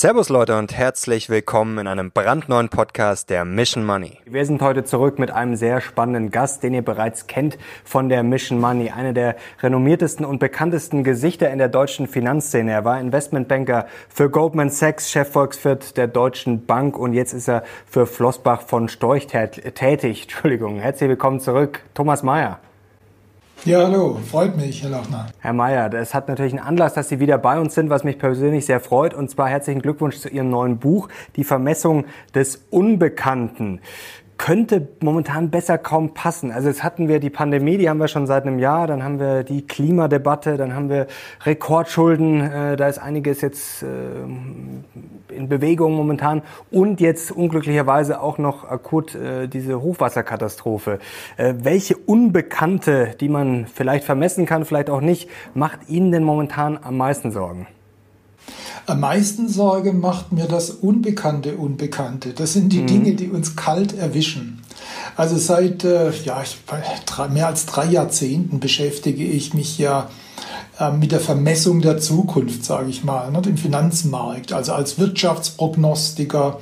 Servus Leute und herzlich willkommen in einem brandneuen Podcast der Mission Money. Wir sind heute zurück mit einem sehr spannenden Gast, den ihr bereits kennt von der Mission Money, eine der renommiertesten und bekanntesten Gesichter in der deutschen Finanzszene. Er war Investmentbanker für Goldman Sachs, Chefvolkswirt der Deutschen Bank und jetzt ist er für Flossbach von Storch tätig. Entschuldigung. Herzlich willkommen zurück, Thomas Mayer. Ja, hallo, freut mich, Herr Lochner. Herr Mayer, das hat natürlich einen Anlass, dass Sie wieder bei uns sind, was mich persönlich sehr freut. Und zwar herzlichen Glückwunsch zu Ihrem neuen Buch, Die Vermessung des Unbekannten könnte momentan besser kaum passen. Also jetzt hatten wir die Pandemie, die haben wir schon seit einem Jahr, dann haben wir die Klimadebatte, dann haben wir Rekordschulden, äh, da ist einiges jetzt äh, in Bewegung momentan und jetzt unglücklicherweise auch noch akut äh, diese Hochwasserkatastrophe. Äh, welche Unbekannte, die man vielleicht vermessen kann, vielleicht auch nicht, macht Ihnen denn momentan am meisten Sorgen? Am meisten Sorge macht mir das Unbekannte Unbekannte. Das sind die mhm. Dinge, die uns kalt erwischen. Also seit äh, ja, mehr als drei Jahrzehnten beschäftige ich mich ja äh, mit der Vermessung der Zukunft, sage ich mal, ne, im Finanzmarkt. Also als Wirtschaftsprognostiker,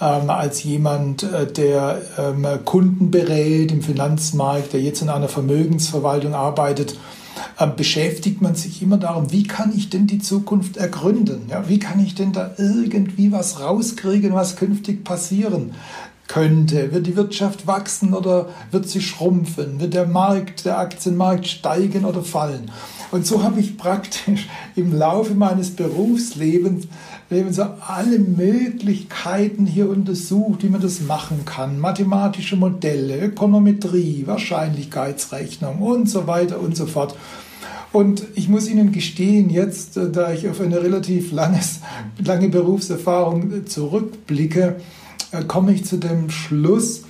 ähm, als jemand, äh, der ähm, Kunden berät im Finanzmarkt, der jetzt in einer Vermögensverwaltung arbeitet beschäftigt man sich immer darum, wie kann ich denn die Zukunft ergründen? Ja, wie kann ich denn da irgendwie was rauskriegen, was künftig passieren könnte? Wird die Wirtschaft wachsen oder wird sie schrumpfen? Wird der Markt, der Aktienmarkt steigen oder fallen? Und so habe ich praktisch im Laufe meines Berufslebens so alle Möglichkeiten hier untersucht, wie man das machen kann. Mathematische Modelle, Ökonometrie, Wahrscheinlichkeitsrechnung und so weiter und so fort. Und ich muss Ihnen gestehen, jetzt, äh, da ich auf eine relativ langes, lange Berufserfahrung äh, zurückblicke, äh, komme ich zu dem Schluss,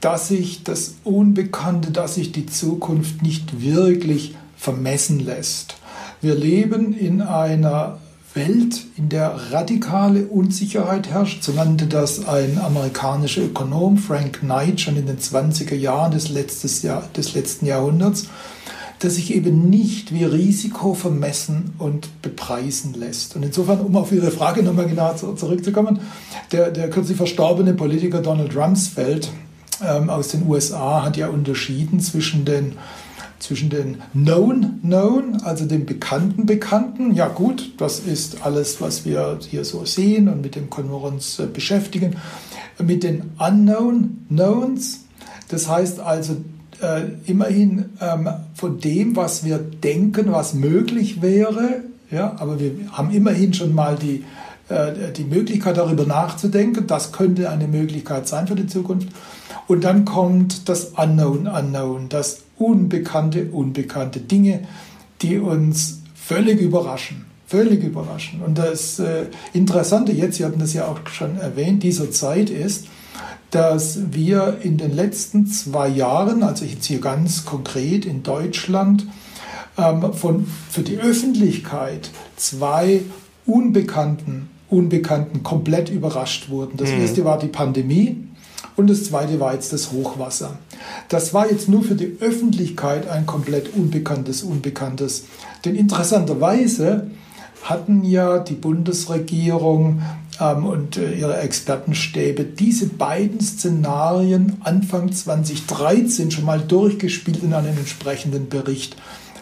dass sich das Unbekannte, dass sich die Zukunft nicht wirklich vermessen lässt. Wir leben in einer Welt, in der radikale Unsicherheit herrscht. So nannte das ein amerikanischer Ökonom, Frank Knight, schon in den 20er Jahren des, Jahr, des letzten Jahrhunderts, dass sich eben nicht wie Risiko vermessen und bepreisen lässt. Und insofern, um auf Ihre Frage nochmal genau zurückzukommen, der, der kürzlich verstorbene Politiker Donald Rumsfeld ähm, aus den USA hat ja unterschieden zwischen den zwischen den Known Known, also dem bekannten Bekannten. Ja gut, das ist alles, was wir hier so sehen und mit dem können wir uns beschäftigen. Mit den Unknown Knowns, das heißt also äh, immerhin ähm, von dem, was wir denken, was möglich wäre, ja, aber wir haben immerhin schon mal die, äh, die Möglichkeit darüber nachzudenken, das könnte eine Möglichkeit sein für die Zukunft. Und dann kommt das Unknown Unknown, das unbekannte, unbekannte Dinge, die uns völlig überraschen. Völlig überraschen. Und das äh, Interessante jetzt, Sie hatten das ja auch schon erwähnt, dieser Zeit ist, dass wir in den letzten zwei Jahren, also jetzt hier ganz konkret in Deutschland, ähm, von, für die Öffentlichkeit zwei Unbekannten, Unbekannten komplett überrascht wurden. Das mhm. erste war die Pandemie und das zweite war jetzt das Hochwasser. Das war jetzt nur für die Öffentlichkeit ein komplett unbekanntes Unbekanntes. Denn interessanterweise hatten ja die Bundesregierung und äh, ihre Expertenstäbe diese beiden Szenarien Anfang 2013 schon mal durchgespielt in einem entsprechenden Bericht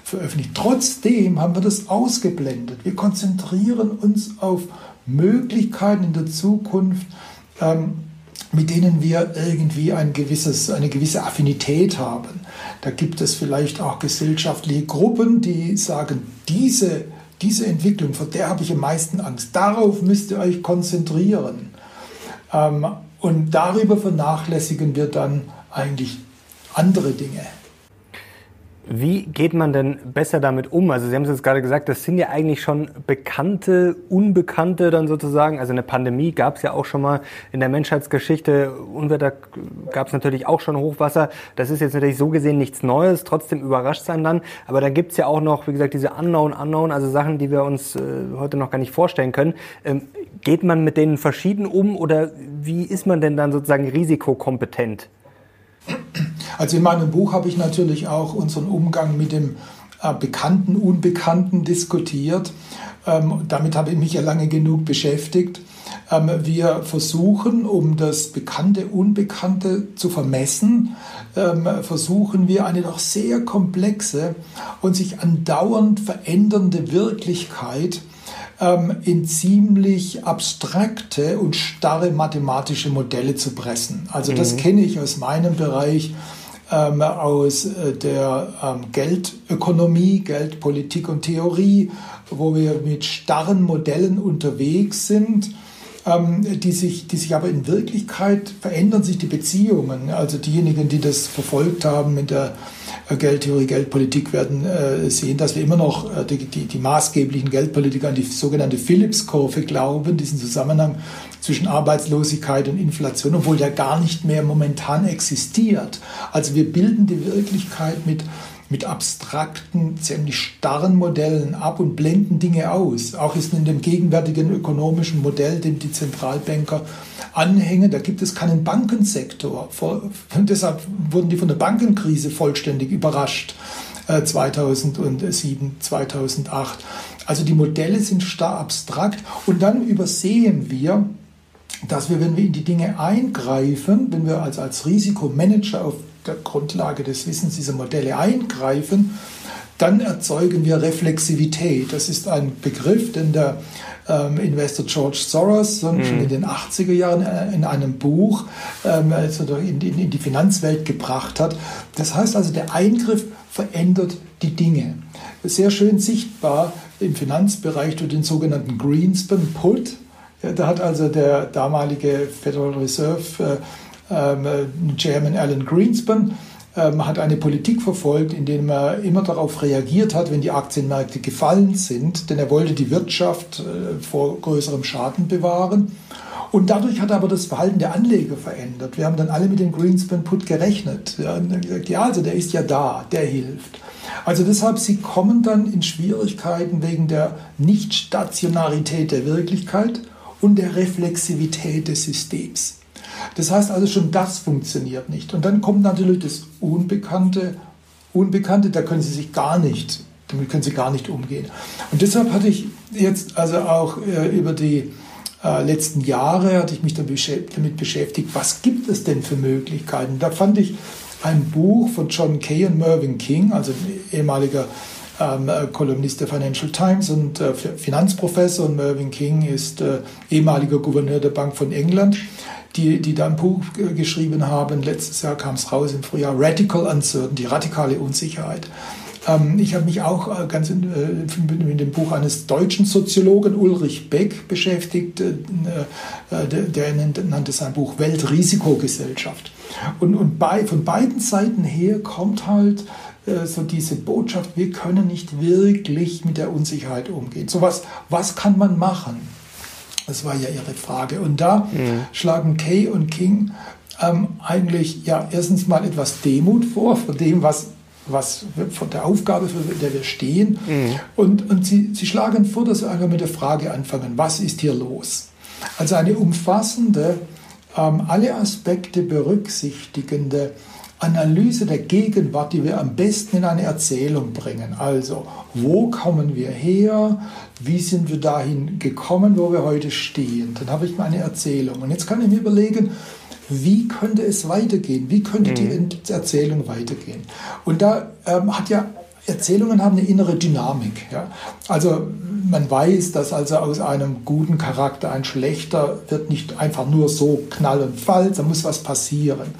veröffentlicht. Trotzdem haben wir das ausgeblendet. Wir konzentrieren uns auf Möglichkeiten in der Zukunft, ähm, mit denen wir irgendwie ein gewisses, eine gewisse Affinität haben. Da gibt es vielleicht auch gesellschaftliche Gruppen, die sagen, diese, diese Entwicklung, vor der habe ich am meisten Angst. Darauf müsst ihr euch konzentrieren. Ähm, und darüber vernachlässigen wir dann eigentlich andere Dinge. Wie geht man denn besser damit um? Also Sie haben es jetzt gerade gesagt, das sind ja eigentlich schon bekannte, unbekannte dann sozusagen. Also eine Pandemie gab es ja auch schon mal in der Menschheitsgeschichte. Unwetter gab es natürlich auch schon Hochwasser. Das ist jetzt natürlich so gesehen nichts Neues. Trotzdem überrascht sein dann. Aber dann gibt's ja auch noch, wie gesagt, diese Unknown, Unknown, also Sachen, die wir uns äh, heute noch gar nicht vorstellen können. Ähm, geht man mit denen verschieden um oder wie ist man denn dann sozusagen risikokompetent? Also in meinem Buch habe ich natürlich auch unseren Umgang mit dem äh, Bekannten, Unbekannten diskutiert. Ähm, damit habe ich mich ja lange genug beschäftigt. Ähm, wir versuchen, um das Bekannte, Unbekannte zu vermessen, ähm, versuchen wir eine doch sehr komplexe und sich andauernd verändernde Wirklichkeit ähm, in ziemlich abstrakte und starre mathematische Modelle zu pressen. Also das mhm. kenne ich aus meinem Bereich ähm, aus äh, der ähm, Geldökonomie, Geldpolitik und Theorie, wo wir mit starren Modellen unterwegs sind die, sich, die sich aber in Wirklichkeit verändern sich die Beziehungen. Also diejenigen, die das verfolgt haben mit der äh, Geldtheorie, Geldpolitik, werden äh, sehen, dass wir immer noch äh, die, die, die maßgeblichen Geldpolitiker an die sogenannte Phillips-Kurve glauben, diesen Zusammenhang zwischen Arbeitslosigkeit und Inflation, obwohl der gar nicht mehr momentan existiert. Also wir bilden die Wirklichkeit mit mit abstrakten, ziemlich starren Modellen ab und blenden Dinge aus. Auch ist in dem gegenwärtigen ökonomischen Modell, dem die Zentralbanker anhängen, da gibt es keinen Bankensektor. Und deshalb wurden die von der Bankenkrise vollständig überrascht. 2007, äh, 2008. Also die Modelle sind starr abstrakt und dann übersehen wir, dass wir, wenn wir in die Dinge eingreifen, wenn wir als, als Risikomanager auf der Grundlage des Wissens dieser Modelle eingreifen, dann erzeugen wir Reflexivität. Das ist ein Begriff, den der ähm, Investor George Soros mhm. schon in den 80er Jahren äh, in einem Buch ähm, also in, in, in die Finanzwelt gebracht hat. Das heißt also, der Eingriff verändert die Dinge. Sehr schön sichtbar im Finanzbereich durch den sogenannten Greenspan Put. Da hat also der damalige Federal Reserve äh, Chairman Alan Greenspan ähm, hat eine Politik verfolgt, indem er immer darauf reagiert hat, wenn die Aktienmärkte gefallen sind, denn er wollte die Wirtschaft äh, vor größerem Schaden bewahren. Und dadurch hat er aber das Verhalten der Anleger verändert. Wir haben dann alle mit dem Greenspan-Put gerechnet. Wir haben gesagt, ja, also der ist ja da, der hilft. Also deshalb, sie kommen dann in Schwierigkeiten wegen der Nichtstationarität der Wirklichkeit und der Reflexivität des Systems. Das heißt also, schon das funktioniert nicht. Und dann kommt natürlich das Unbekannte. Unbekannte, da können Sie sich gar nicht, damit können Sie gar nicht umgehen. Und deshalb hatte ich jetzt also auch äh, über die äh, letzten Jahre hatte ich mich damit beschäftigt, was gibt es denn für Möglichkeiten? Da fand ich ein Buch von John Kay und Mervyn King, also ehemaliger ähm, äh, Kolumnist der Financial Times und äh, Finanzprofessor und Mervyn King ist äh, ehemaliger Gouverneur der Bank von England die, die da ein Buch geschrieben haben. Letztes Jahr kam es raus im Frühjahr, Radical Uncertainty, radikale Unsicherheit. Ähm, ich habe mich auch äh, ganz in, äh, mit dem Buch eines deutschen Soziologen Ulrich Beck beschäftigt. Äh, der, der nannte sein Buch Weltrisikogesellschaft. Und, und bei, von beiden Seiten her kommt halt so diese Botschaft, wir können nicht wirklich mit der Unsicherheit umgehen. So was, was kann man machen? Das war ja Ihre Frage. Und da mhm. schlagen Kay und King ähm, eigentlich ja erstens mal etwas Demut vor, vor dem, was, was von der Aufgabe, für der wir stehen. Mhm. Und, und sie, sie schlagen vor, dass wir einfach mit der Frage anfangen, was ist hier los? Also eine umfassende, ähm, alle Aspekte berücksichtigende Analyse der Gegenwart, die wir am besten in eine Erzählung bringen. Also, wo kommen wir her? Wie sind wir dahin gekommen, wo wir heute stehen? Dann habe ich meine Erzählung. Und jetzt kann ich mir überlegen, wie könnte es weitergehen? Wie könnte mhm. die Erzählung weitergehen? Und da ähm, hat ja Erzählungen haben eine innere Dynamik. Ja? Also man weiß, dass also aus einem guten Charakter ein schlechter wird nicht einfach nur so knall und fall, da muss was passieren.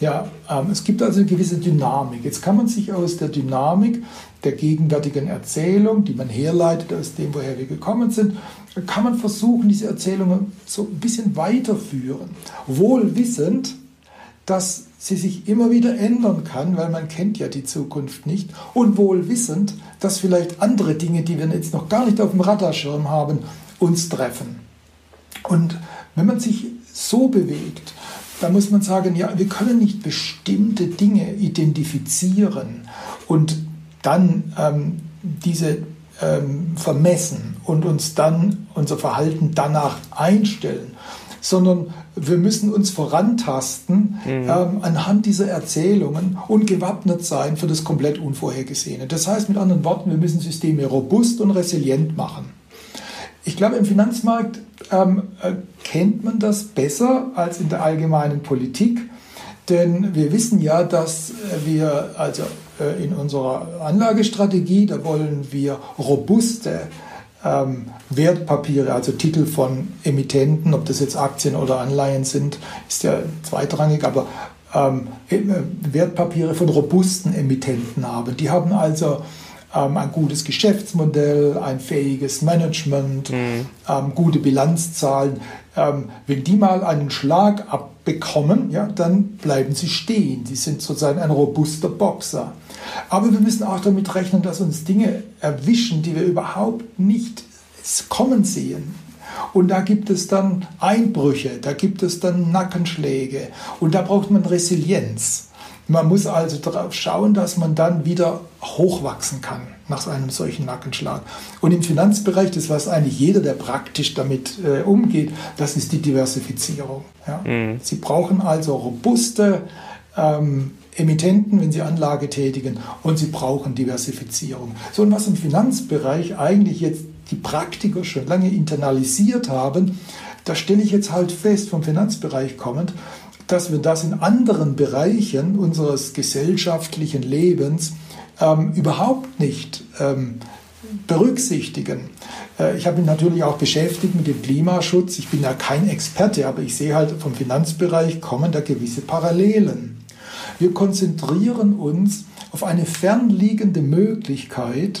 Ja, ähm, es gibt also eine gewisse Dynamik. Jetzt kann man sich aus der Dynamik der gegenwärtigen Erzählung, die man herleitet aus dem, woher wir gekommen sind, kann man versuchen, diese Erzählungen so ein bisschen weiterführen. Wohl wissend, dass sie sich immer wieder ändern kann, weil man kennt ja die Zukunft nicht. Und wohl wissend, dass vielleicht andere Dinge, die wir jetzt noch gar nicht auf dem Radarschirm haben, uns treffen. Und wenn man sich so bewegt, da muss man sagen, ja, wir können nicht bestimmte Dinge identifizieren und dann ähm, diese ähm, vermessen und uns dann unser Verhalten danach einstellen, sondern wir müssen uns vorantasten mhm. ähm, anhand dieser Erzählungen und gewappnet sein für das komplett Unvorhergesehene. Das heißt mit anderen Worten, wir müssen Systeme robust und resilient machen. Ich glaube, im Finanzmarkt ähm, äh, kennt man das besser als in der allgemeinen Politik. Denn wir wissen ja, dass wir also äh, in unserer Anlagestrategie, da wollen wir robuste ähm, Wertpapiere, also Titel von Emittenten, ob das jetzt Aktien oder Anleihen sind, ist ja zweitrangig, aber ähm, äh, Wertpapiere von robusten Emittenten haben. Die haben also ähm, ein gutes Geschäftsmodell, ein fähiges Management, mhm. ähm, gute Bilanzzahlen. Ähm, wenn die mal einen Schlag abbekommen, ja, dann bleiben sie stehen. Die sind sozusagen ein robuster Boxer. Aber wir müssen auch damit rechnen, dass uns Dinge erwischen, die wir überhaupt nicht kommen sehen. Und da gibt es dann Einbrüche, da gibt es dann Nackenschläge und da braucht man Resilienz. Man muss also darauf schauen, dass man dann wieder hochwachsen kann nach einem solchen Nackenschlag. Und im Finanzbereich, das weiß eigentlich jeder, der praktisch damit äh, umgeht, das ist die Diversifizierung. Ja. Mhm. Sie brauchen also robuste ähm, Emittenten, wenn sie Anlage tätigen, und sie brauchen Diversifizierung. So, und was im Finanzbereich eigentlich jetzt die Praktiker schon lange internalisiert haben, da stelle ich jetzt halt fest, vom Finanzbereich kommend, dass wir das in anderen Bereichen unseres gesellschaftlichen Lebens ähm, überhaupt nicht ähm, berücksichtigen. Äh, ich habe mich natürlich auch beschäftigt mit dem Klimaschutz. Ich bin ja kein Experte, aber ich sehe halt vom Finanzbereich kommen da gewisse Parallelen. Wir konzentrieren uns auf eine fernliegende Möglichkeit,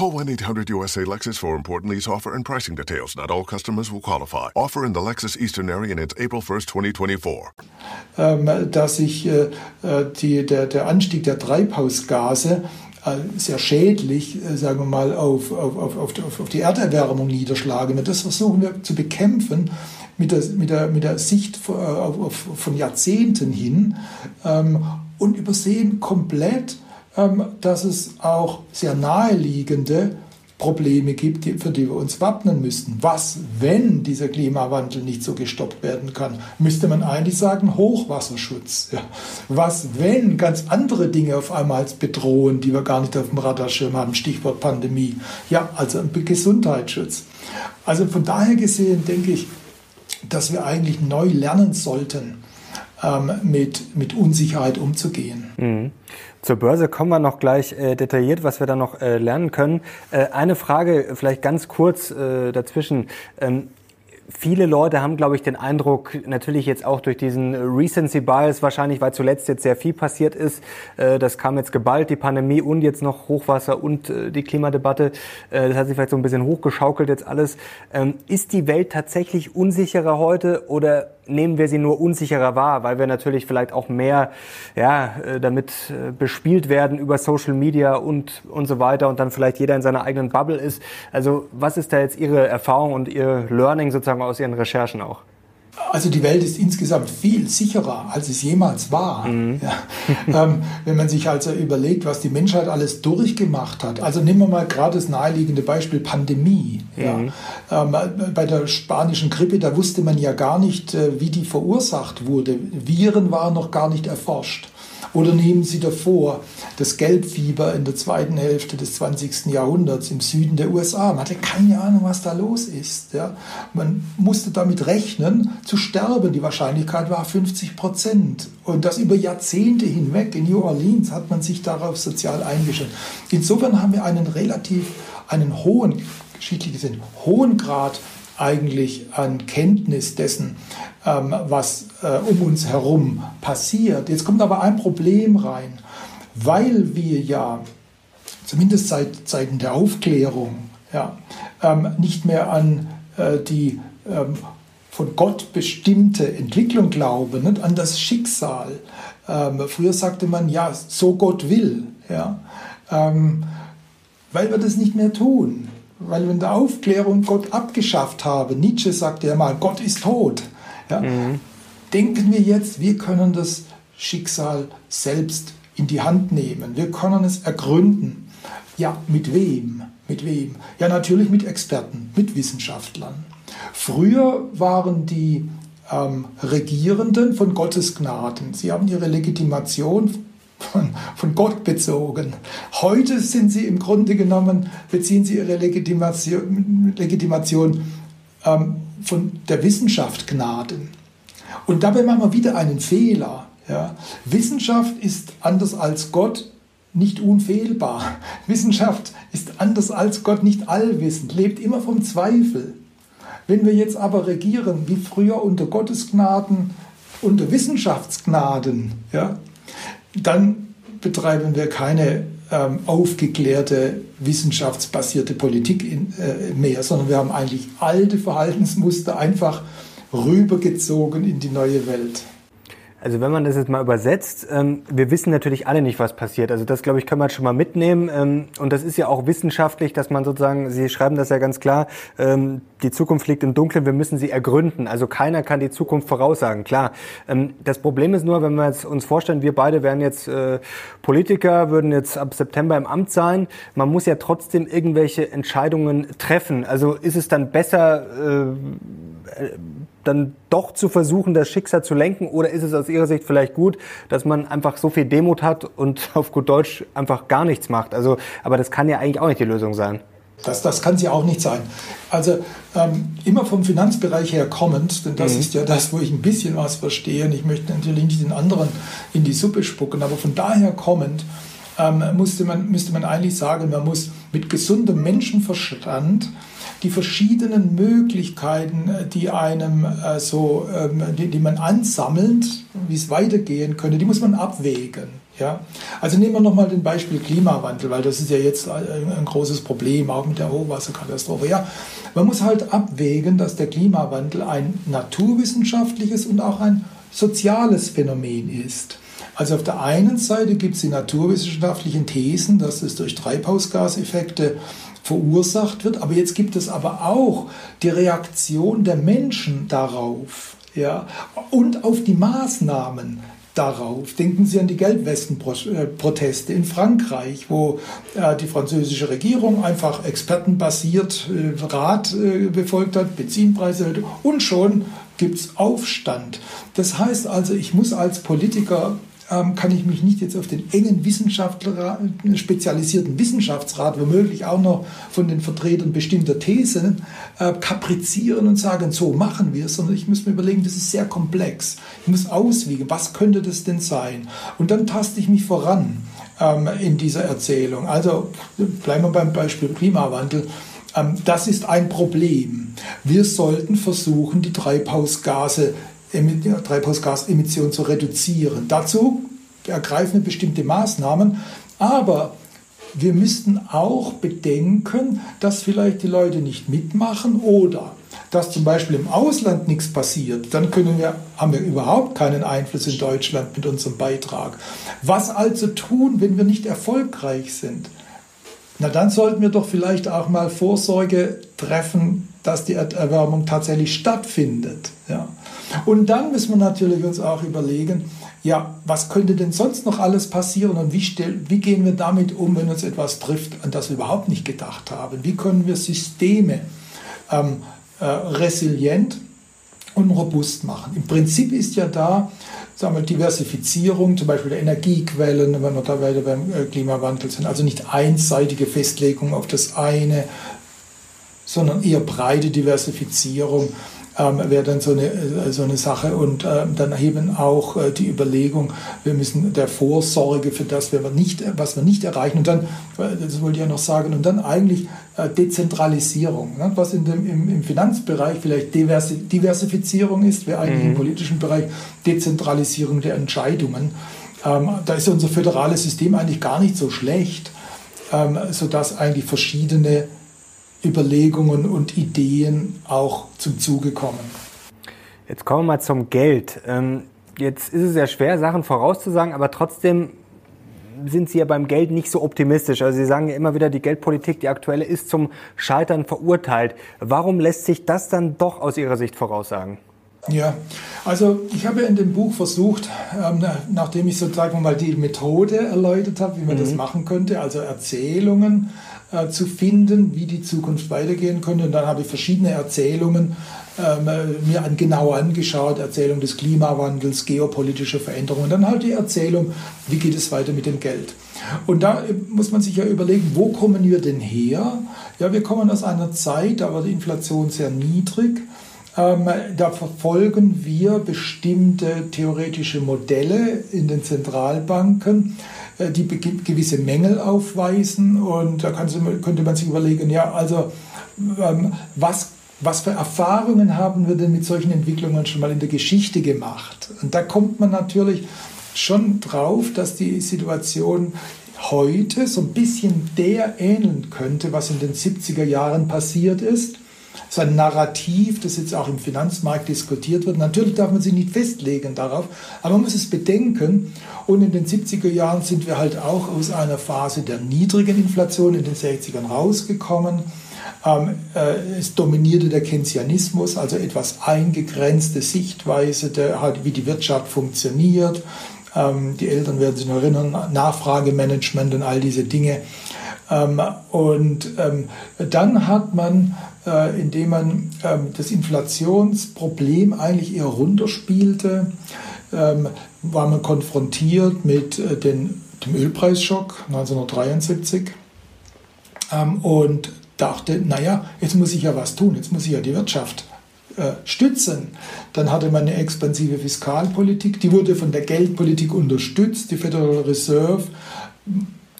Call 1-800-USA Lexus for important lease offer and pricing details. Not all customers will qualify. Offer in the Lexus Eastern area and it's April 1st, 2024. Ähm, dass sich äh, äh, die, der, der Anstieg der Treibhausgase äh, sehr schädlich, sagen wir mal, auf, auf, auf, auf, auf die Erderwärmung niederschlagen. Und das versuchen wir zu bekämpfen mit der, mit der, mit der Sicht von, Jahrzehnten hin ähm, und übersehen komplett, dass es auch sehr naheliegende Probleme gibt, für die wir uns wappnen müssten. Was, wenn dieser Klimawandel nicht so gestoppt werden kann? Müsste man eigentlich sagen, Hochwasserschutz. Was, wenn ganz andere Dinge auf einmal bedrohen, die wir gar nicht auf dem Radarschirm haben? Stichwort Pandemie. Ja, also Gesundheitsschutz. Also von daher gesehen denke ich, dass wir eigentlich neu lernen sollten, ähm, mit, mit Unsicherheit umzugehen. Mhm. Zur Börse kommen wir noch gleich äh, detailliert, was wir da noch äh, lernen können. Äh, eine Frage vielleicht ganz kurz äh, dazwischen. Ähm, viele Leute haben, glaube ich, den Eindruck, natürlich jetzt auch durch diesen Recency Bias wahrscheinlich, weil zuletzt jetzt sehr viel passiert ist. Äh, das kam jetzt geballt, die Pandemie und jetzt noch Hochwasser und äh, die Klimadebatte. Äh, das hat sich vielleicht so ein bisschen hochgeschaukelt jetzt alles. Ähm, ist die Welt tatsächlich unsicherer heute oder nehmen wir sie nur unsicherer wahr, weil wir natürlich vielleicht auch mehr ja, damit bespielt werden über Social Media und, und so weiter und dann vielleicht jeder in seiner eigenen Bubble ist. Also was ist da jetzt Ihre Erfahrung und Ihr Learning sozusagen aus Ihren Recherchen auch? Also die Welt ist insgesamt viel sicherer, als es jemals war. Mhm. Ja. ähm, wenn man sich also überlegt, was die Menschheit alles durchgemacht hat. Also nehmen wir mal gerade das naheliegende Beispiel Pandemie. Mhm. Ja. Ähm, bei der spanischen Grippe, da wusste man ja gar nicht, äh, wie die verursacht wurde. Viren waren noch gar nicht erforscht. Oder nehmen Sie davor das Gelbfieber in der zweiten Hälfte des 20. Jahrhunderts im Süden der USA. Man hatte keine Ahnung, was da los ist. Ja. Man musste damit rechnen, zu sterben. Die Wahrscheinlichkeit war 50 Prozent. Und das über Jahrzehnte hinweg. In New Orleans hat man sich darauf sozial eingestellt. Insofern haben wir einen relativ, einen hohen, geschichtlich gesehen, hohen Grad eigentlich an Kenntnis dessen, ähm, was äh, um uns herum passiert. Jetzt kommt aber ein Problem rein, weil wir ja, zumindest seit Zeiten der Aufklärung, ja, ähm, nicht mehr an äh, die ähm, von Gott bestimmte Entwicklung glauben, nicht? an das Schicksal. Früher sagte man, ja, so Gott will. Ja? Weil wir das nicht mehr tun weil wir in der Aufklärung Gott abgeschafft haben. Nietzsche sagte ja mal, Gott ist tot. Ja? Mhm. Denken wir jetzt, wir können das Schicksal selbst in die Hand nehmen. Wir können es ergründen. Ja, mit wem? Mit wem? Ja, natürlich mit Experten, mit Wissenschaftlern. Früher waren die ähm, Regierenden von Gottes Gnaden. Sie haben ihre Legitimation von, von Gott bezogen. Heute sind sie im Grunde genommen, beziehen sie ihre Legitimation, Legitimation ähm, von der Wissenschaft Gnaden. Und dabei machen wir wieder einen Fehler. Ja. Wissenschaft ist anders als Gott nicht unfehlbar. Wissenschaft ist anders als Gott nicht allwissend, lebt immer vom Zweifel. Wenn wir jetzt aber regieren, wie früher unter Gottes Gnaden, unter Wissenschaftsgnaden, ja, dann betreiben wir keine ähm, aufgeklärte, wissenschaftsbasierte Politik in, äh, mehr, sondern wir haben eigentlich alte Verhaltensmuster einfach rübergezogen in die neue Welt. Also wenn man das jetzt mal übersetzt, ähm, wir wissen natürlich alle nicht, was passiert. Also das, glaube ich, können wir schon mal mitnehmen. Ähm, und das ist ja auch wissenschaftlich, dass man sozusagen, Sie schreiben das ja ganz klar, ähm, die Zukunft liegt im Dunkeln, wir müssen sie ergründen. Also keiner kann die Zukunft voraussagen, klar. Ähm, das Problem ist nur, wenn wir jetzt uns vorstellen, wir beide wären jetzt äh, Politiker, würden jetzt ab September im Amt sein, man muss ja trotzdem irgendwelche Entscheidungen treffen. Also ist es dann besser, äh, dann doch zu versuchen, das Schicksal zu lenken? Oder ist es aus Ihrer Sicht vielleicht gut, dass man einfach so viel Demut hat und auf gut Deutsch einfach gar nichts macht? Also, aber das kann ja eigentlich auch nicht die Lösung sein. Das, das kann sie auch nicht sein. Also ähm, immer vom Finanzbereich her kommend, denn das mhm. ist ja das, wo ich ein bisschen was verstehe. Und ich möchte natürlich nicht den anderen in die Suppe spucken, aber von daher kommend ähm, musste man, müsste man eigentlich sagen, man muss mit gesundem Menschenverstand die verschiedenen Möglichkeiten, äh, die einem äh, so, ähm, die, die man ansammelt, wie es weitergehen könnte, die muss man abwägen. Ja? Also nehmen wir nochmal den Beispiel Klimawandel, weil das ist ja jetzt äh, ein großes Problem, auch mit der Hochwasserkatastrophe. Ja, man muss halt abwägen, dass der Klimawandel ein naturwissenschaftliches und auch ein soziales Phänomen ist. Also auf der einen Seite gibt es die naturwissenschaftlichen Thesen, dass es durch Treibhausgaseffekte verursacht wird. Aber jetzt gibt es aber auch die Reaktion der Menschen darauf ja, und auf die Maßnahmen darauf. Denken Sie an die Gelbwestenproteste in Frankreich, wo äh, die französische Regierung einfach expertenbasiert äh, Rat äh, befolgt hat, Benzinpreise und schon gibt es Aufstand. Das heißt also, ich muss als Politiker kann ich mich nicht jetzt auf den engen Wissenschaftler, spezialisierten Wissenschaftsrat, womöglich auch noch von den Vertretern bestimmter Thesen, äh, kaprizieren und sagen, so machen wir es, sondern ich muss mir überlegen, das ist sehr komplex. Ich muss auswiegen, was könnte das denn sein? Und dann taste ich mich voran ähm, in dieser Erzählung. Also bleiben wir beim Beispiel Klimawandel. Ähm, das ist ein Problem. Wir sollten versuchen, die Treibhausgase Treibhausgasemissionen zu reduzieren. Dazu ergreifen wir bestimmte Maßnahmen, aber wir müssten auch bedenken, dass vielleicht die Leute nicht mitmachen oder dass zum Beispiel im Ausland nichts passiert, dann können wir, haben wir überhaupt keinen Einfluss in Deutschland mit unserem Beitrag. Was also tun, wenn wir nicht erfolgreich sind? Na, dann sollten wir doch vielleicht auch mal Vorsorge treffen, dass die Erderwärmung tatsächlich stattfindet. Ja. Und dann müssen wir natürlich uns auch überlegen, ja, was könnte denn sonst noch alles passieren und wie, stell, wie gehen wir damit um, wenn uns etwas trifft, an das wir überhaupt nicht gedacht haben? Wie können wir Systeme ähm, äh, resilient und robust machen? Im Prinzip ist ja da sagen wir, Diversifizierung, zum Beispiel der Energiequellen, wenn wir da beim äh, Klimawandel sind, also nicht einseitige Festlegung auf das eine, sondern eher breite Diversifizierung ähm, wäre dann so eine, äh, so eine Sache. Und äh, dann eben auch äh, die Überlegung, wir müssen der Vorsorge für das, was wir nicht, was wir nicht erreichen. Und dann, äh, das wollte ich ja noch sagen, und dann eigentlich äh, Dezentralisierung, ne? was in dem, im, im Finanzbereich vielleicht Diversi Diversifizierung ist, wäre eigentlich mhm. im politischen Bereich Dezentralisierung der Entscheidungen. Ähm, da ist unser föderales System eigentlich gar nicht so schlecht, ähm, sodass eigentlich verschiedene Überlegungen und Ideen auch zum Zuge kommen. Jetzt kommen wir mal zum Geld. Ähm, jetzt ist es ja schwer, Sachen vorauszusagen, aber trotzdem sind Sie ja beim Geld nicht so optimistisch. Also Sie sagen ja immer wieder, die Geldpolitik, die aktuelle, ist zum Scheitern verurteilt. Warum lässt sich das dann doch aus Ihrer Sicht voraussagen? Ja, also ich habe in dem Buch versucht, ähm, nachdem ich sozusagen mal die Methode erläutert habe, wie man mhm. das machen könnte, also Erzählungen äh, zu finden, wie die Zukunft weitergehen könnte. Und dann habe ich verschiedene Erzählungen ähm, mir an, genau angeschaut, Erzählung des Klimawandels, geopolitische Veränderungen, dann halt die Erzählung, wie geht es weiter mit dem Geld. Und da muss man sich ja überlegen, wo kommen wir denn her? Ja, wir kommen aus einer Zeit, da war die Inflation sehr niedrig. Ähm, da verfolgen wir bestimmte theoretische Modelle in den Zentralbanken, äh, die gewisse Mängel aufweisen. Und da könnte man sich überlegen, ja, also ähm, was, was für Erfahrungen haben wir denn mit solchen Entwicklungen schon mal in der Geschichte gemacht? Und da kommt man natürlich schon drauf, dass die Situation heute so ein bisschen der ähneln könnte, was in den 70er Jahren passiert ist. Das ist ein Narrativ, das jetzt auch im Finanzmarkt diskutiert wird. Natürlich darf man sich nicht festlegen darauf, aber man muss es bedenken. Und in den 70er Jahren sind wir halt auch aus einer Phase der niedrigen Inflation in den 60ern rausgekommen. Ähm, äh, es dominierte der Keynesianismus, also etwas eingegrenzte Sichtweise, der, halt, wie die Wirtschaft funktioniert. Ähm, die Eltern werden sich noch erinnern, Nachfragemanagement und all diese Dinge. Ähm, und ähm, dann hat man, äh, indem man ähm, das Inflationsproblem eigentlich eher runterspielte, war man konfrontiert mit äh, den, dem Ölpreisschock 1973 und dachte, naja, jetzt muss ich ja was tun, jetzt muss ich ja die Wirtschaft äh, stützen. Dann hatte man eine expansive Fiskalpolitik, die wurde von der Geldpolitik unterstützt. Die Federal Reserve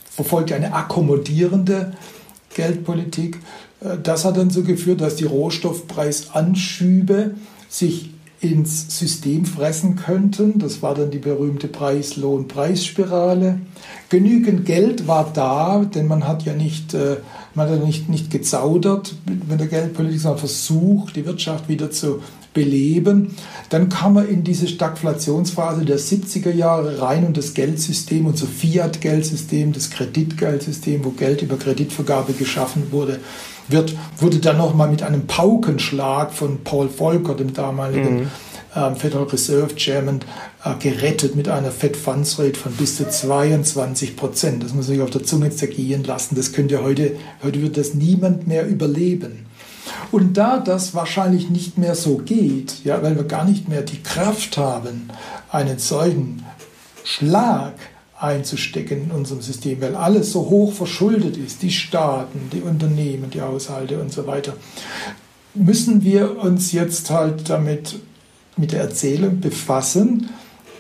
verfolgte eine akkommodierende Geldpolitik. Äh, das hat dann so geführt, dass die Rohstoffpreisanschübe sich ins System fressen könnten. Das war dann die berühmte Preis-Lohn-Preisspirale. Genügend Geld war da, denn man hat ja nicht, äh, man hat ja nicht, nicht gezaudert mit der Geldpolitik, sondern versucht, die Wirtschaft wieder zu beleben. Dann kam er in diese Stagflationsphase der 70er Jahre rein und das Geldsystem, unser Fiat-Geldsystem, das Kreditgeldsystem, wo Geld über Kreditvergabe geschaffen wurde, wird, wurde dann nochmal mit einem Paukenschlag von Paul Volcker, dem damaligen mhm. äh, Federal Reserve Chairman, äh, gerettet mit einer Fed Funds Rate von bis zu 22 Prozent. Das muss man sich auf der Zunge zergehen lassen. Das könnte heute, heute wird das niemand mehr überleben. Und da das wahrscheinlich nicht mehr so geht, ja, weil wir gar nicht mehr die Kraft haben, einen solchen Schlag einzustecken in unserem System, weil alles so hoch verschuldet ist, die Staaten, die Unternehmen, die Haushalte und so weiter, müssen wir uns jetzt halt damit mit der Erzählung befassen,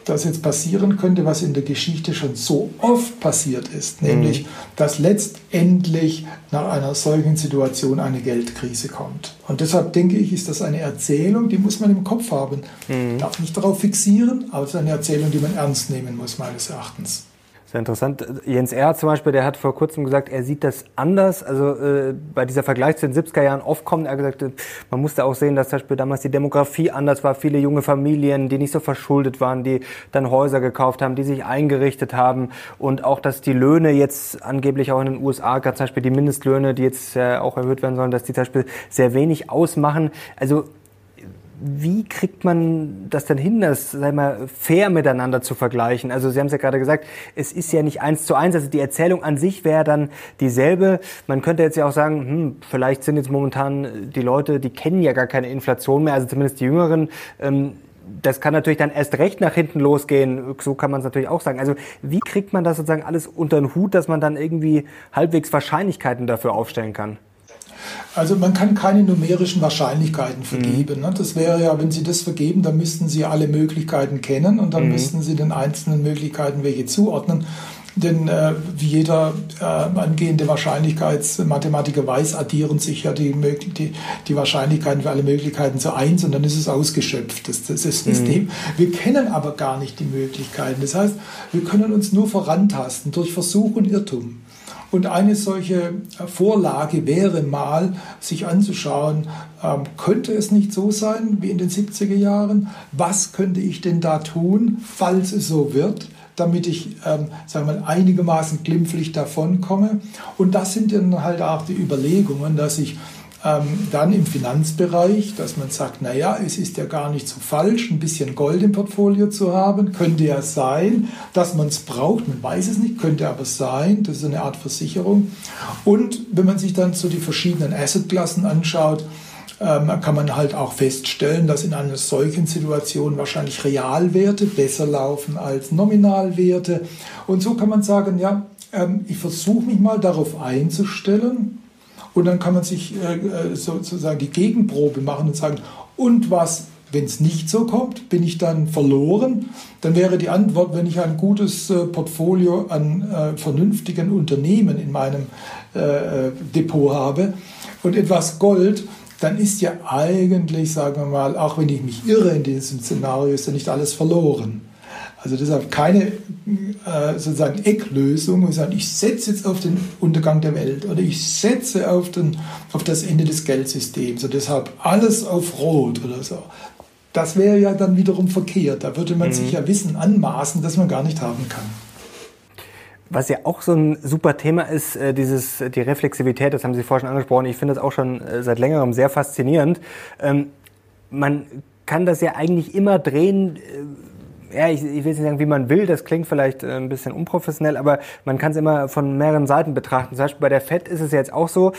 dass jetzt passieren könnte, was in der Geschichte schon so oft passiert ist, nämlich, mhm. dass letztendlich nach einer solchen Situation eine Geldkrise kommt. Und deshalb denke ich, ist das eine Erzählung, die muss man im Kopf haben. Mhm. Darf nicht darauf fixieren, aber es ist eine Erzählung, die man ernst nehmen muss, meines Erachtens. Sehr interessant. Jens Erhard zum Beispiel, der hat vor kurzem gesagt, er sieht das anders. Also äh, bei dieser Vergleich zu den 70er Jahren oft kommt, er gesagt, man musste auch sehen, dass zum Beispiel damals die Demografie anders war. Viele junge Familien, die nicht so verschuldet waren, die dann Häuser gekauft haben, die sich eingerichtet haben. Und auch, dass die Löhne jetzt angeblich auch in den USA, gerade zum Beispiel die Mindestlöhne, die jetzt äh, auch erhöht werden sollen, dass die zum Beispiel sehr wenig ausmachen. Also wie kriegt man das denn hin, das sei mal, fair miteinander zu vergleichen? Also Sie haben es ja gerade gesagt, es ist ja nicht eins zu eins, also die Erzählung an sich wäre dann dieselbe. Man könnte jetzt ja auch sagen, hm, vielleicht sind jetzt momentan die Leute, die kennen ja gar keine Inflation mehr, also zumindest die Jüngeren. Ähm, das kann natürlich dann erst recht nach hinten losgehen. So kann man es natürlich auch sagen. Also wie kriegt man das sozusagen alles unter den Hut, dass man dann irgendwie halbwegs Wahrscheinlichkeiten dafür aufstellen kann? Also man kann keine numerischen Wahrscheinlichkeiten vergeben. Mhm. Das wäre ja, wenn Sie das vergeben, dann müssten Sie alle Möglichkeiten kennen und dann mhm. müssten Sie den einzelnen Möglichkeiten welche zuordnen. Denn äh, wie jeder äh, angehende Wahrscheinlichkeitsmathematiker weiß, addieren sich ja die, die, die, Wahrscheinlichkeiten für alle Möglichkeiten zu eins und dann ist es ausgeschöpft, das, das, das mhm. System. Wir kennen aber gar nicht die Möglichkeiten. Das heißt, wir können uns nur vorantasten durch Versuch und Irrtum. Und eine solche Vorlage wäre mal, sich anzuschauen, ähm, könnte es nicht so sein wie in den 70er Jahren? Was könnte ich denn da tun, falls es so wird? damit ich ähm, sagen wir, einigermaßen glimpflich davonkomme. Und das sind dann halt auch die Überlegungen, dass ich Ähm, dann im Finanzbereich, dass man sagt, naja, es ist ja gar nicht so falsch, ein bisschen Gold im Portfolio zu haben. Könnte ja sein, dass man es braucht, man weiß es nicht, könnte aber sein, das ist eine Art Versicherung. Und wenn man sich dann so die verschiedenen Assetklassen anschaut, ähm, kann man halt auch feststellen, dass in einer solchen Situation wahrscheinlich Realwerte besser laufen als Nominalwerte. Und so kann man sagen, ja, ähm, ich versuche mich mal darauf einzustellen, und dann kann man sich äh, äh, sozusagen die Gegenprobe machen und sagen, und was, wenn es nicht so kommt, bin ich dann verloren? Dann wäre die Antwort, wenn ich ein gutes äh, Portfolio an vernünftigen Unternehmen in meinem Depot habe und etwas Gold, dann ist ja eigentlich, sagen wir mal, auch wenn ich mich irre in diesem Szenario, ist ja nicht alles verloren. Also deshalb keine äh, sozusagen Ecklösung und sagen, ich setze jetzt auf den Untergang der Welt oder ich setze auf, den, auf das Ende des Geldsystems und deshalb alles auf Rot oder so. Das wäre ja dann wiederum verkehrt. Da würde man mhm. sich ja Wissen anmaßen, das man gar nicht haben kann. Was ja auch so ein super Thema ist, äh, dieses, die Reflexivität, das haben Sie vorhin schon angesprochen. Ich finde das auch schon äh, seit längerem sehr faszinierend. Ähm, man kann das ja eigentlich immer drehen, äh, ja, ich, ich will nicht sagen, wie man will, das klingt vielleicht äh, ein bisschen unprofessionell, aber man kann es immer von mehreren Seiten betrachten. Zum Beispiel bei der FED ist es jetzt auch so,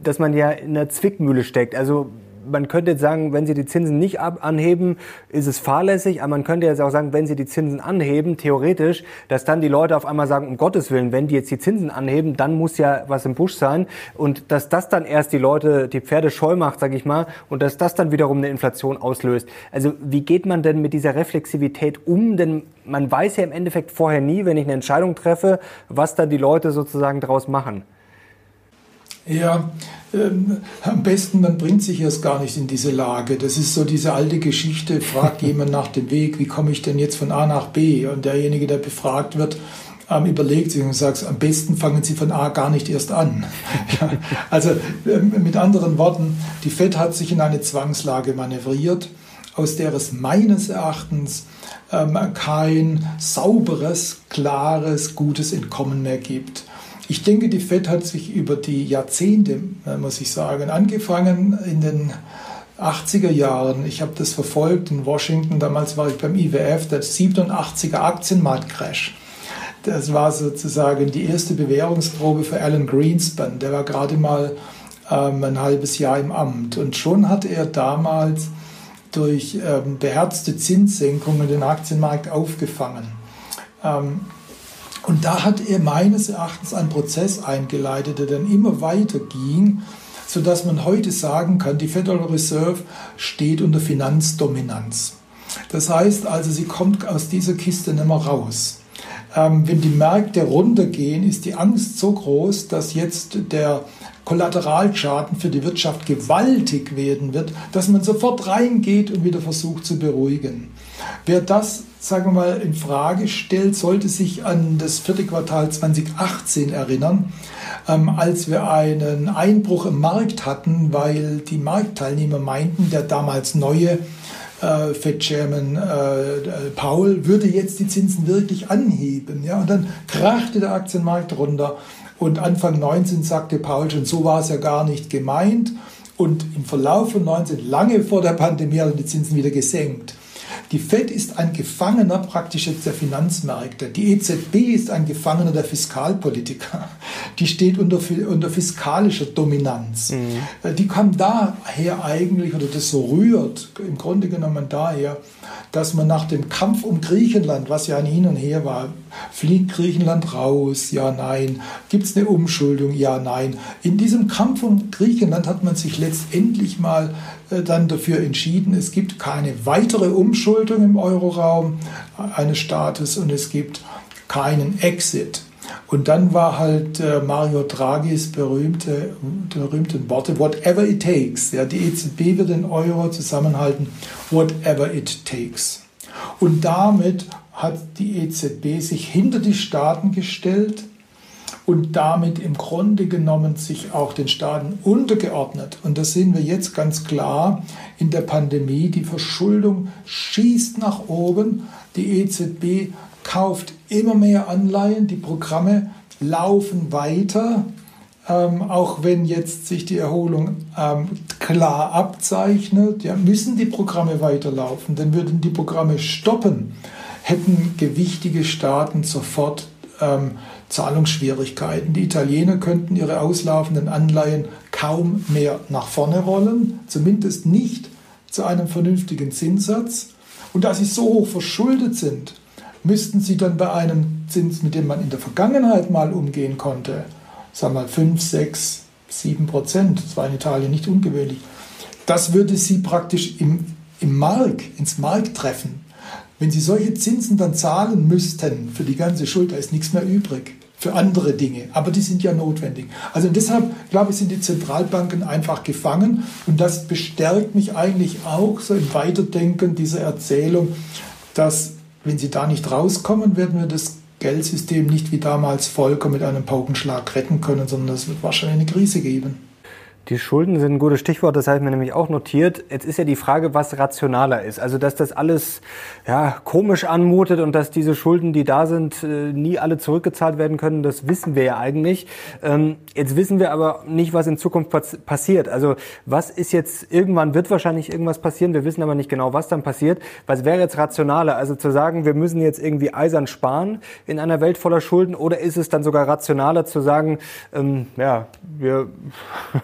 dass man ja in einer Zwickmühle steckt. Also man könnte jetzt sagen, wenn Sie die Zinsen nicht anheben, ist es fahrlässig. Aber man könnte jetzt auch sagen, wenn Sie die Zinsen anheben, theoretisch, dass dann die Leute auf einmal sagen, um Gottes Willen, wenn die jetzt die Zinsen anheben, dann muss ja was im Busch sein. Und dass das dann erst die Leute, die Pferde scheu macht, sage ich mal, und dass das dann wiederum eine Inflation auslöst. Also wie geht man denn mit dieser Reflexivität um? Denn man weiß ja im Endeffekt vorher nie, wenn ich eine Entscheidung treffe, was dann die Leute sozusagen daraus machen. Ja, ähm, am besten, man bringt sich erst gar nicht in diese Lage. Das ist so diese alte Geschichte, fragt jemand nach dem Weg, wie komme ich denn jetzt von A nach B? Und derjenige, der befragt wird, ähm, überlegt sich und sagt, am besten fangen Sie von A gar nicht erst an. also ähm, mit anderen Worten, die FED hat sich in eine Zwangslage manövriert, aus der es meines Erachtens ähm, kein sauberes, klares, gutes Entkommen mehr gibt. Ich denke, die FED hat sich über die Jahrzehnte, äh, muss ich sagen, angefangen in den 80er Jahren. Ich habe das verfolgt in Washington. Damals war ich beim IWF, der 87er Aktienmarktcrash. Das war sozusagen die erste Bewährungsprobe für Alan Greenspan. Der war gerade mal ähm, ein halbes Jahr im Amt. Und schon hat er damals durch ähm, beherzte Zinssenkungen den Aktienmarkt aufgefangen. Ähm, und da hat er meines Erachtens einen Prozess eingeleitet, der dann immer weiter ging, sodass man heute sagen kann, die Federal Reserve steht unter Finanzdominanz. Das heißt also, sie kommt aus dieser Kiste nicht mehr raus. Ähm, wenn die Märkte runtergehen, ist die Angst so groß, dass jetzt der Kollateralschaden für die Wirtschaft gewaltig werden wird, dass man sofort reingeht und wieder versucht zu beruhigen. Wer das sagen wir mal, in Frage stellt, sollte sich an das vierte Quartal 2018 erinnern, ähm, als wir einen Einbruch im Markt hatten, weil die Marktteilnehmer meinten, der damals neue äh, Fed-Chairman äh, Paul würde jetzt die Zinsen wirklich anheben. Ja? Und dann krachte der Aktienmarkt runter. Und Anfang 19 sagte Paul schon, so war es ja gar nicht gemeint. Und im Verlauf von 19, lange vor der Pandemie, hat er die Zinsen wieder gesenkt. Die Fed ist ein Gefangener praktisch jetzt der Finanzmärkte. Die EZB ist ein Gefangener der Fiskalpolitiker. Die steht unter, unter fiskalischer Dominanz. Mhm. Die kam daher eigentlich, oder das so rührt, im Grunde genommen daher, dass man nach dem Kampf um Griechenland, was ja ein Hin und Her war, fliegt Griechenland raus, ja, nein, gibt es eine Umschuldung, ja, nein. In diesem Kampf um Griechenland hat man sich letztendlich mal äh, dann dafür entschieden, es gibt keine weitere Umschuldung im Euroraum eines Staates und es gibt keinen Exit. Und dann war halt äh, Mario Draghis berühmte, berühmten Worte, whatever it takes. Ja, die EZB wird den Euro zusammenhalten, whatever it takes. Und damit hat die EZB sich hinter die Staaten gestellt und damit im Grunde genommen sich auch den Staaten untergeordnet. Und das sehen wir jetzt ganz klar in der Pandemie. Die Verschuldung schießt nach oben. Die EZB kauft immer mehr Anleihen. Die Programme laufen weiter. ähm, auch wenn jetzt sich die Erholung ähm, klar abzeichnet, ja, müssen die Programme weiterlaufen. Denn würden die Programme stoppen, hätten gewichtige Staaten sofort ähm, Zahlungsschwierigkeiten. Die Italiener könnten ihre auslaufenden Anleihen kaum mehr nach vorne rollen, zumindest nicht zu einem vernünftigen Zinssatz. Und da sie so hoch verschuldet sind, müssten sie dann bei einem Zins, mit dem man in der Vergangenheit mal umgehen konnte, sagen wir mal 5, 6, 7 Prozent, das war in Italien nicht ungewöhnlich, das würde sie praktisch im, im Mark, ins Mark treffen. Wenn sie solche Zinsen dann zahlen müssten für die ganze Schuld, da ist nichts mehr übrig für andere Dinge, aber die sind ja notwendig. Also deshalb, glaube ich, sind die Zentralbanken einfach gefangen und das bestärkt mich eigentlich auch so im Weiterdenken dieser Erzählung, dass wenn sie da nicht rauskommen, werden wir das Geldsystem nicht wie damals vollkommen mit einem Paukenschlag retten können, sondern es wird wahrscheinlich eine Krise geben. Die Schulden sind ein gutes Stichwort, das habe ich mir nämlich auch notiert. Jetzt ist ja die Frage, was rationaler ist. Also, dass das alles ja, komisch anmutet und dass diese Schulden, die da sind, äh, nie alle zurückgezahlt werden können, das wissen wir ja eigentlich. Ähm, jetzt wissen wir aber nicht, was in Zukunft passiert. Also, was ist jetzt, irgendwann wird wahrscheinlich irgendwas passieren, wir wissen aber nicht genau, was dann passiert. Was wäre jetzt rationaler? Also zu sagen, wir müssen jetzt irgendwie eisern sparen in einer Welt voller Schulden oder ist es dann sogar rationaler zu sagen, ähm, ja, wir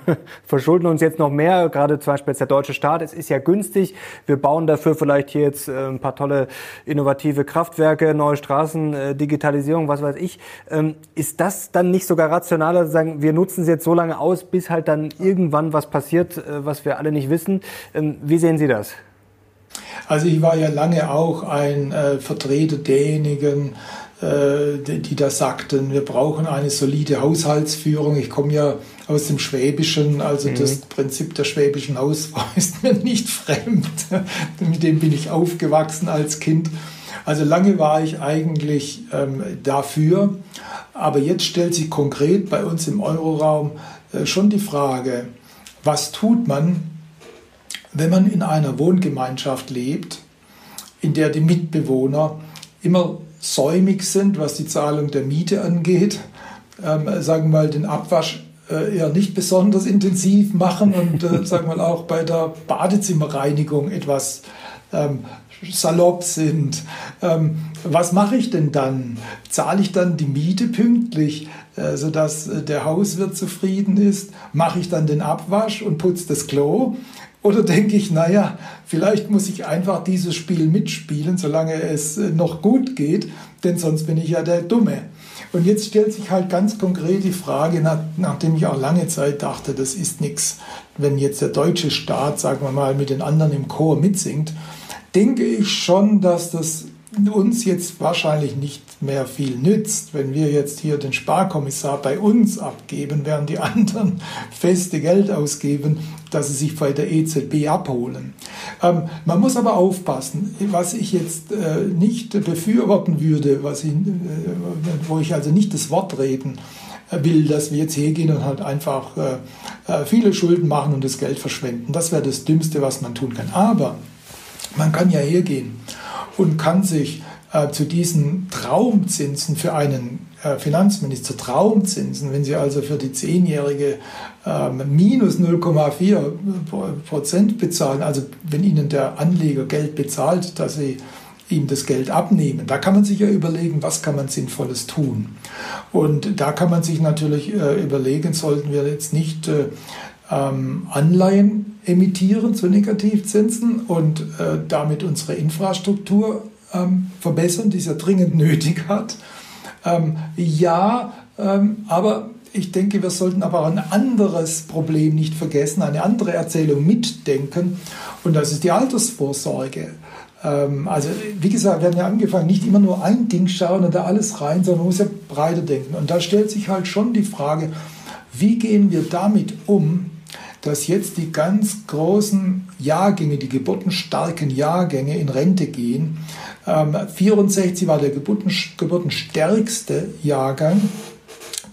verschulden uns jetzt noch mehr, gerade zum Beispiel jetzt der deutsche Staat, es ist ja günstig, wir bauen dafür vielleicht hier jetzt äh, ein paar tolle innovative Kraftwerke, neue Straßen, äh, Digitalisierung, was weiß ich. Ähm, ist das dann nicht sogar rationaler zu sagen, wir nutzen es jetzt so lange aus, bis halt dann irgendwann was passiert, äh, was wir alle nicht wissen? Ähm, wie sehen Sie das? Also ich war ja lange auch ein äh, Vertreter derjenigen, äh, die da sagten, wir brauchen eine solide Haushaltsführung. Ich komme ja aus dem Schwäbischen, also mhm. das Prinzip der schwäbischen Hausfrau ist mir nicht fremd. Mit dem bin ich aufgewachsen als Kind. Also lange war ich eigentlich ähm, dafür, aber jetzt stellt sich konkret bei uns im Euroraum äh, schon die Frage, was tut man, wenn man in einer Wohngemeinschaft lebt, in der die Mitbewohner immer säumig sind, was die Zahlung der Miete angeht, ähm, sagen wir mal den Abwasch äh, eher nicht besonders intensiv machen und äh, sagen wir mal auch bei der Badezimmerreinigung etwas ähm, salopp sind. Ähm, was mache ich denn dann? Zahle ich dann die Miete pünktlich, äh, sodass äh, der Hauswirt zufrieden ist? Mache ich dann den Abwasch und putze das Klo? Oder denke ich, naja, vielleicht muss ich einfach dieses Spiel mitspielen, solange es äh, noch gut geht, denn sonst bin ich ja der Dumme. Und jetzt stellt sich halt ganz konkret die Frage, nach, nachdem ich auch lange Zeit dachte, das ist nichts, wenn jetzt der deutsche Staat, sagen wir mal, mit den anderen im Chor mitsingt, denke ich schon, dass das uns jetzt wahrscheinlich nicht mehr viel nützt, wenn wir jetzt hier den Sparkommissar bei uns abgeben, während die anderen feste Geld ausgeben, dass sie sich bei der EZB abholen. Ähm, man muss aber aufpassen, was ich jetzt äh, nicht befürworten würde, was ich, äh, wo ich also nicht das Wort reden will, dass wir jetzt hergehen und halt einfach äh, äh viele Schulden machen und das Geld verschwenden. Das wäre das Dümmste, was man tun kann. Aber man kann ja hergehen und kann sich äh, zu diesen Traumzinsen für einen äh, Finanzminister, Traumzinsen, wenn Sie also für die Zehnjährige äh, minus 0,4 Prozent bezahlen, also wenn Ihnen der Anleger Geld bezahlt, dass Sie ihm das Geld abnehmen. Da kann man sich ja überlegen, was kann man Sinnvolles tun. Und da kann man sich natürlich äh, überlegen, sollten wir jetzt nicht äh, ähm, Anleihen emittieren zu Negativzinsen und äh, damit unsere Infrastruktur ähm, verbessern, die es ja dringend nötig hat. Ähm, ja, ähm, aber ich denke, wir sollten aber ein anderes Problem nicht vergessen, eine andere Erzählung mitdenken und das ist die Altersvorsorge. Ähm, also wie gesagt, wir haben ja angefangen, nicht immer nur ein Ding schauen und da alles rein, sondern man muss ja breiter denken. Und da stellt sich halt schon die Frage, wie gehen wir damit um, dass jetzt die ganz großen Jahrgänge, die geburtenstarken Jahrgänge in Rente gehen. Ähm, 64 war der Geburten, geburtenstärkste Jahrgang.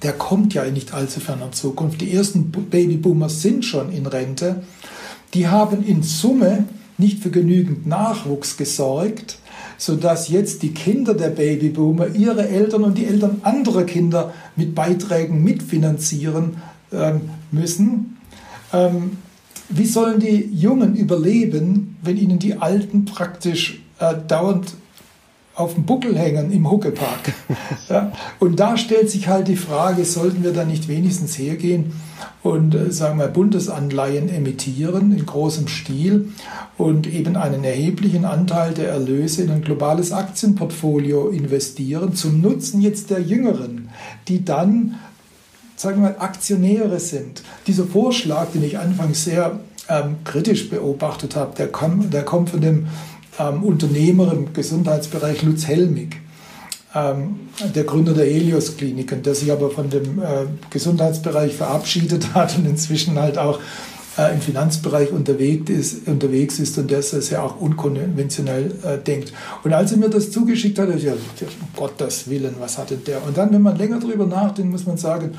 Der kommt ja in nicht allzu ferner Zukunft. Die ersten Babyboomers sind schon in Rente. Die haben in Summe nicht für genügend Nachwuchs gesorgt, sodass jetzt die Kinder der Babyboomer ihre Eltern und die Eltern anderer Kinder mit Beiträgen mitfinanzieren ähm, müssen. Ähm, wie sollen die Jungen überleben, wenn ihnen die Alten praktisch äh, dauernd auf dem Buckel hängen im Huckepark? ja? Und da stellt sich halt die Frage, sollten wir da nicht wenigstens hergehen und äh, sagen wir Bundesanleihen emittieren in großem Stil und eben einen erheblichen Anteil der Erlöse in ein globales Aktienportfolio investieren zum Nutzen jetzt der Jüngeren, die dann sagen wir mal, Aktionäre sind. Dieser Vorschlag, den ich anfangs sehr ähm, kritisch beobachtet habe, der, kam, der kommt von dem ähm, Unternehmer im Gesundheitsbereich Lutz Helmig, ähm, der Gründer der Helios Kliniken, der sich aber von dem äh, Gesundheitsbereich verabschiedet hat und inzwischen halt auch äh, im Finanzbereich unterwegs ist, unterwegs ist und der sehr auch unkonventionell äh, denkt. Und als er mir das zugeschickt hat, ich ja, um Gottes Willen, was hatte der? Und dann, wenn man länger darüber nachdenkt, muss man sagen,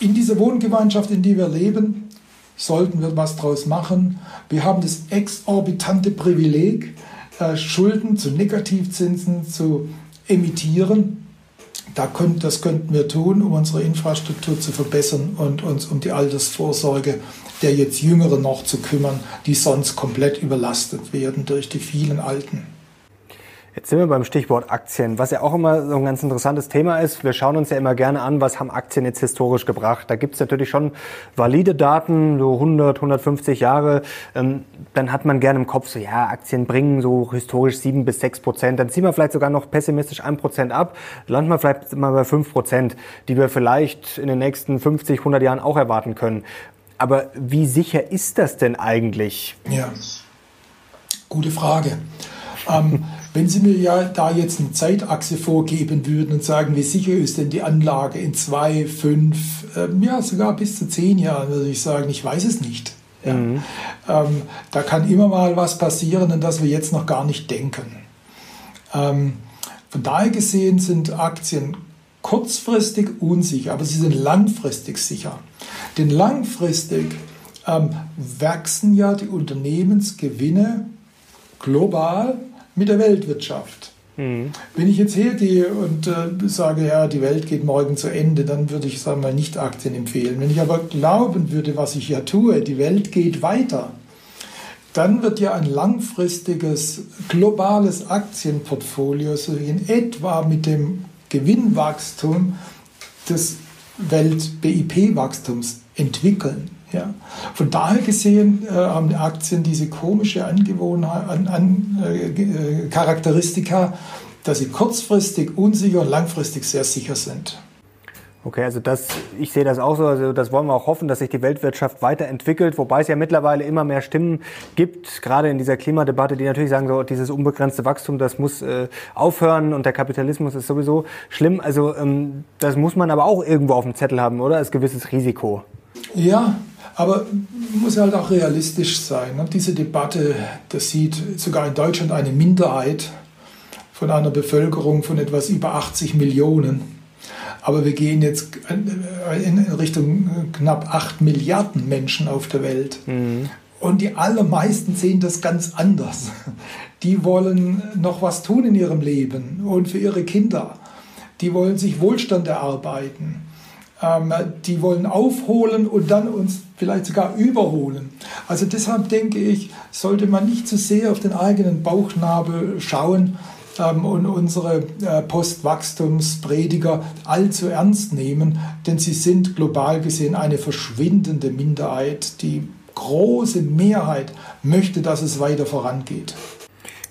in dieser Wohngemeinschaft, in der wir leben, sollten wir was draus machen. Wir haben das exorbitante Privileg, äh, Schulden zu Negativzinsen zu emittieren. Das könnten wir tun, um unsere Infrastruktur zu verbessern und uns um die Altersvorsorge der jetzt Jüngeren noch zu kümmern, die sonst komplett überlastet werden durch die vielen Alten. Jetzt sind wir beim Stichwort Aktien, was ja auch immer so ein ganz interessantes Thema ist. Wir schauen uns ja immer gerne an, was haben Aktien jetzt historisch gebracht. Da gibt es natürlich schon valide Daten, so 100, 150 Jahre. Ähm, dann hat man gerne im Kopf so, ja, Aktien bringen so historisch 7 bis 6 Prozent. Dann ziehen wir vielleicht sogar noch pessimistisch 1 Prozent ab, landen wir vielleicht mal bei 5 Prozent, die wir vielleicht in den nächsten 50, 100 Jahren auch erwarten können. Aber wie sicher ist das denn eigentlich? Ja, gute Frage. Ähm, wenn Sie mir ja da jetzt eine Zeitachse vorgeben würden und sagen, wie sicher ist denn die Anlage in zwei, fünf, ähm, ja sogar bis zu zehn Jahren, würde ich sagen, ich weiß es nicht. Ja. Mhm. Ähm, da kann immer mal was passieren, an das wir jetzt noch gar nicht denken. Ähm, von daher gesehen sind Aktien kurzfristig unsicher, aber sie sind langfristig sicher. Denn langfristig ähm, wachsen ja die Unternehmensgewinne global mit der Weltwirtschaft. Mhm. Wenn ich jetzt hergehe und äh, sage, ja, die Welt geht morgen zu Ende, dann würde ich sagen mal nicht Aktien empfehlen. Wenn ich aber glauben würde, was ich ja tue, die Welt geht weiter, dann wird ja ein langfristiges globales Aktienportfolio so in etwa mit dem Gewinnwachstum des Welt-BIP-Wachstums entwickeln. Ja. Von daher gesehen äh, haben Aktien diese komische Angewohnheit, an, an, äh, Charakteristika, dass sie kurzfristig unsicher und langfristig sehr sicher sind. Okay, also das, ich sehe das auch so, also das wollen wir auch hoffen, dass sich die Weltwirtschaft weiterentwickelt, wobei es ja mittlerweile immer mehr Stimmen gibt, gerade in dieser Klimadebatte, die natürlich sagen, so dieses unbegrenzte Wachstum, das muss äh, aufhören und der Kapitalismus ist sowieso schlimm. Also ähm, das muss man aber auch irgendwo auf dem Zettel haben, oder? Als gewisses Risiko. Ja, aber muss halt auch realistisch sein. Und diese Debatte, das sieht sogar in Deutschland eine Minderheit von einer Bevölkerung von etwas über 80 Millionen aber wir gehen jetzt in Richtung knapp 8 Milliarden Menschen auf der Welt. Mhm. Und die allermeisten sehen das ganz anders. Die wollen noch was tun in ihrem Leben und für ihre Kinder. Die wollen sich Wohlstand erarbeiten. Ähm, die wollen aufholen und dann uns vielleicht sogar überholen. Also deshalb denke ich, sollte man nicht zu sehr auf den eigenen Bauchnabel schauen, ähm, und unsere äh, Postwachstumsprediger allzu ernst nehmen, denn sie sind global gesehen eine verschwindende Minderheit. Die große Mehrheit möchte, dass es weiter vorangeht.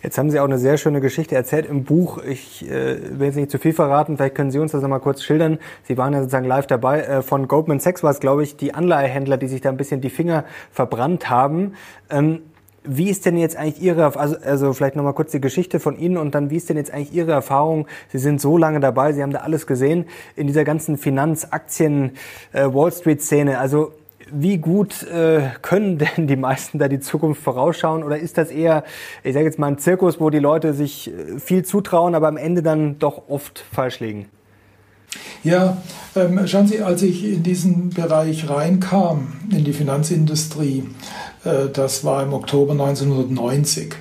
Jetzt haben Sie auch eine sehr schöne Geschichte erzählt im Buch. Ich äh, will jetzt nicht zu viel verraten, vielleicht können Sie uns das nochmal kurz schildern. Sie waren ja sozusagen live dabei. Äh, von Goldman Sachs war es, glaube ich, die Anleihehändler, die sich da ein bisschen die Finger verbrannt haben. Ähm, wie ist denn jetzt eigentlich Ihre, also, also vielleicht nochmal kurz die Geschichte von Ihnen und dann, wie ist denn jetzt eigentlich Ihre Erfahrung? Sie sind so lange dabei, Sie haben da alles gesehen in dieser ganzen Finanz-, Aktien-, äh, Wall Street-Szene. Also wie gut äh, können denn die meisten da die Zukunft vorausschauen? Oder ist das eher, ich sage jetzt mal, ein Zirkus, wo die Leute sich äh, viel zutrauen, aber am Ende dann doch oft falsch liegen? Ja, ähm, schauen Sie, als ich in diesen Bereich reinkam, in die Finanzindustrie, äh, das war im Oktober 1990,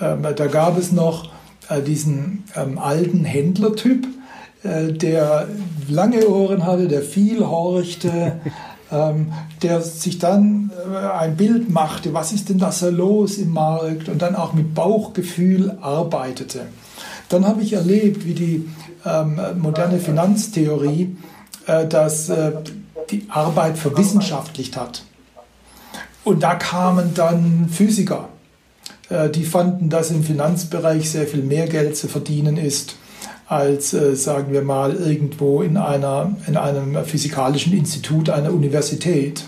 ähm, da gab es noch äh, diesen ähm, alten Händlertyp, äh, der lange Ohren hatte, der viel horchte, der sich dann äh, ein Bild machte, was ist denn da so los im Markt und dann auch mit Bauchgefühl arbeitete. Dann habe ich erlebt, wie die ähm, moderne Finanztheorie äh, das, äh, die Arbeit verwissenschaftlicht hat. Und da kamen dann Physiker, die fanden, dass im Finanzbereich sehr viel mehr Geld zu verdienen ist als, äh, sagen wir mal, irgendwo in, einer, in einem physikalischen Institut einer Universität.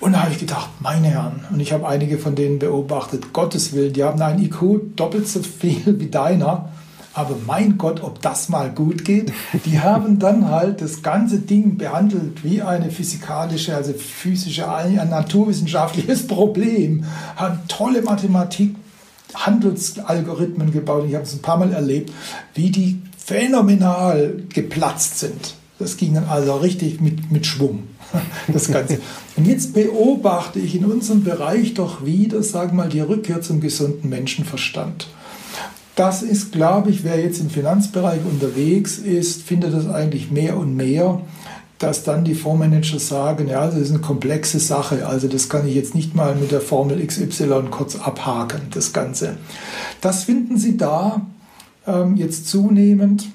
Und da habe ich gedacht, meine Herren, und ich habe einige von denen beobachtet, Gottes Willen, die haben ein IQ doppelt so viel wie deiner aber mein Gott, ob das mal gut geht. Die haben dann halt das ganze Ding behandelt wie eine physikalische, also physische, ein naturwissenschaftliches Problem, haben tolle Mathematik, Handelsalgorithmen gebaut. Ich habe es ein paar Mal erlebt, wie die phänomenal geplatzt sind. Das ging dann also richtig mit, mit Schwung, das Ganze. Und jetzt beobachte ich in unserem Bereich doch wieder, sagen mal, die Rückkehr zum gesunden Menschenverstand. Das ist, glaube ich, wer jetzt im Finanzbereich unterwegs ist, findet das eigentlich mehr und mehr, dass dann die Fondsmanager sagen, ja, das ist eine komplexe Sache, also das kann ich jetzt nicht mal mit der Formel XY kurz abhaken, das Ganze. Das finden Sie da ähm, jetzt zunehmend,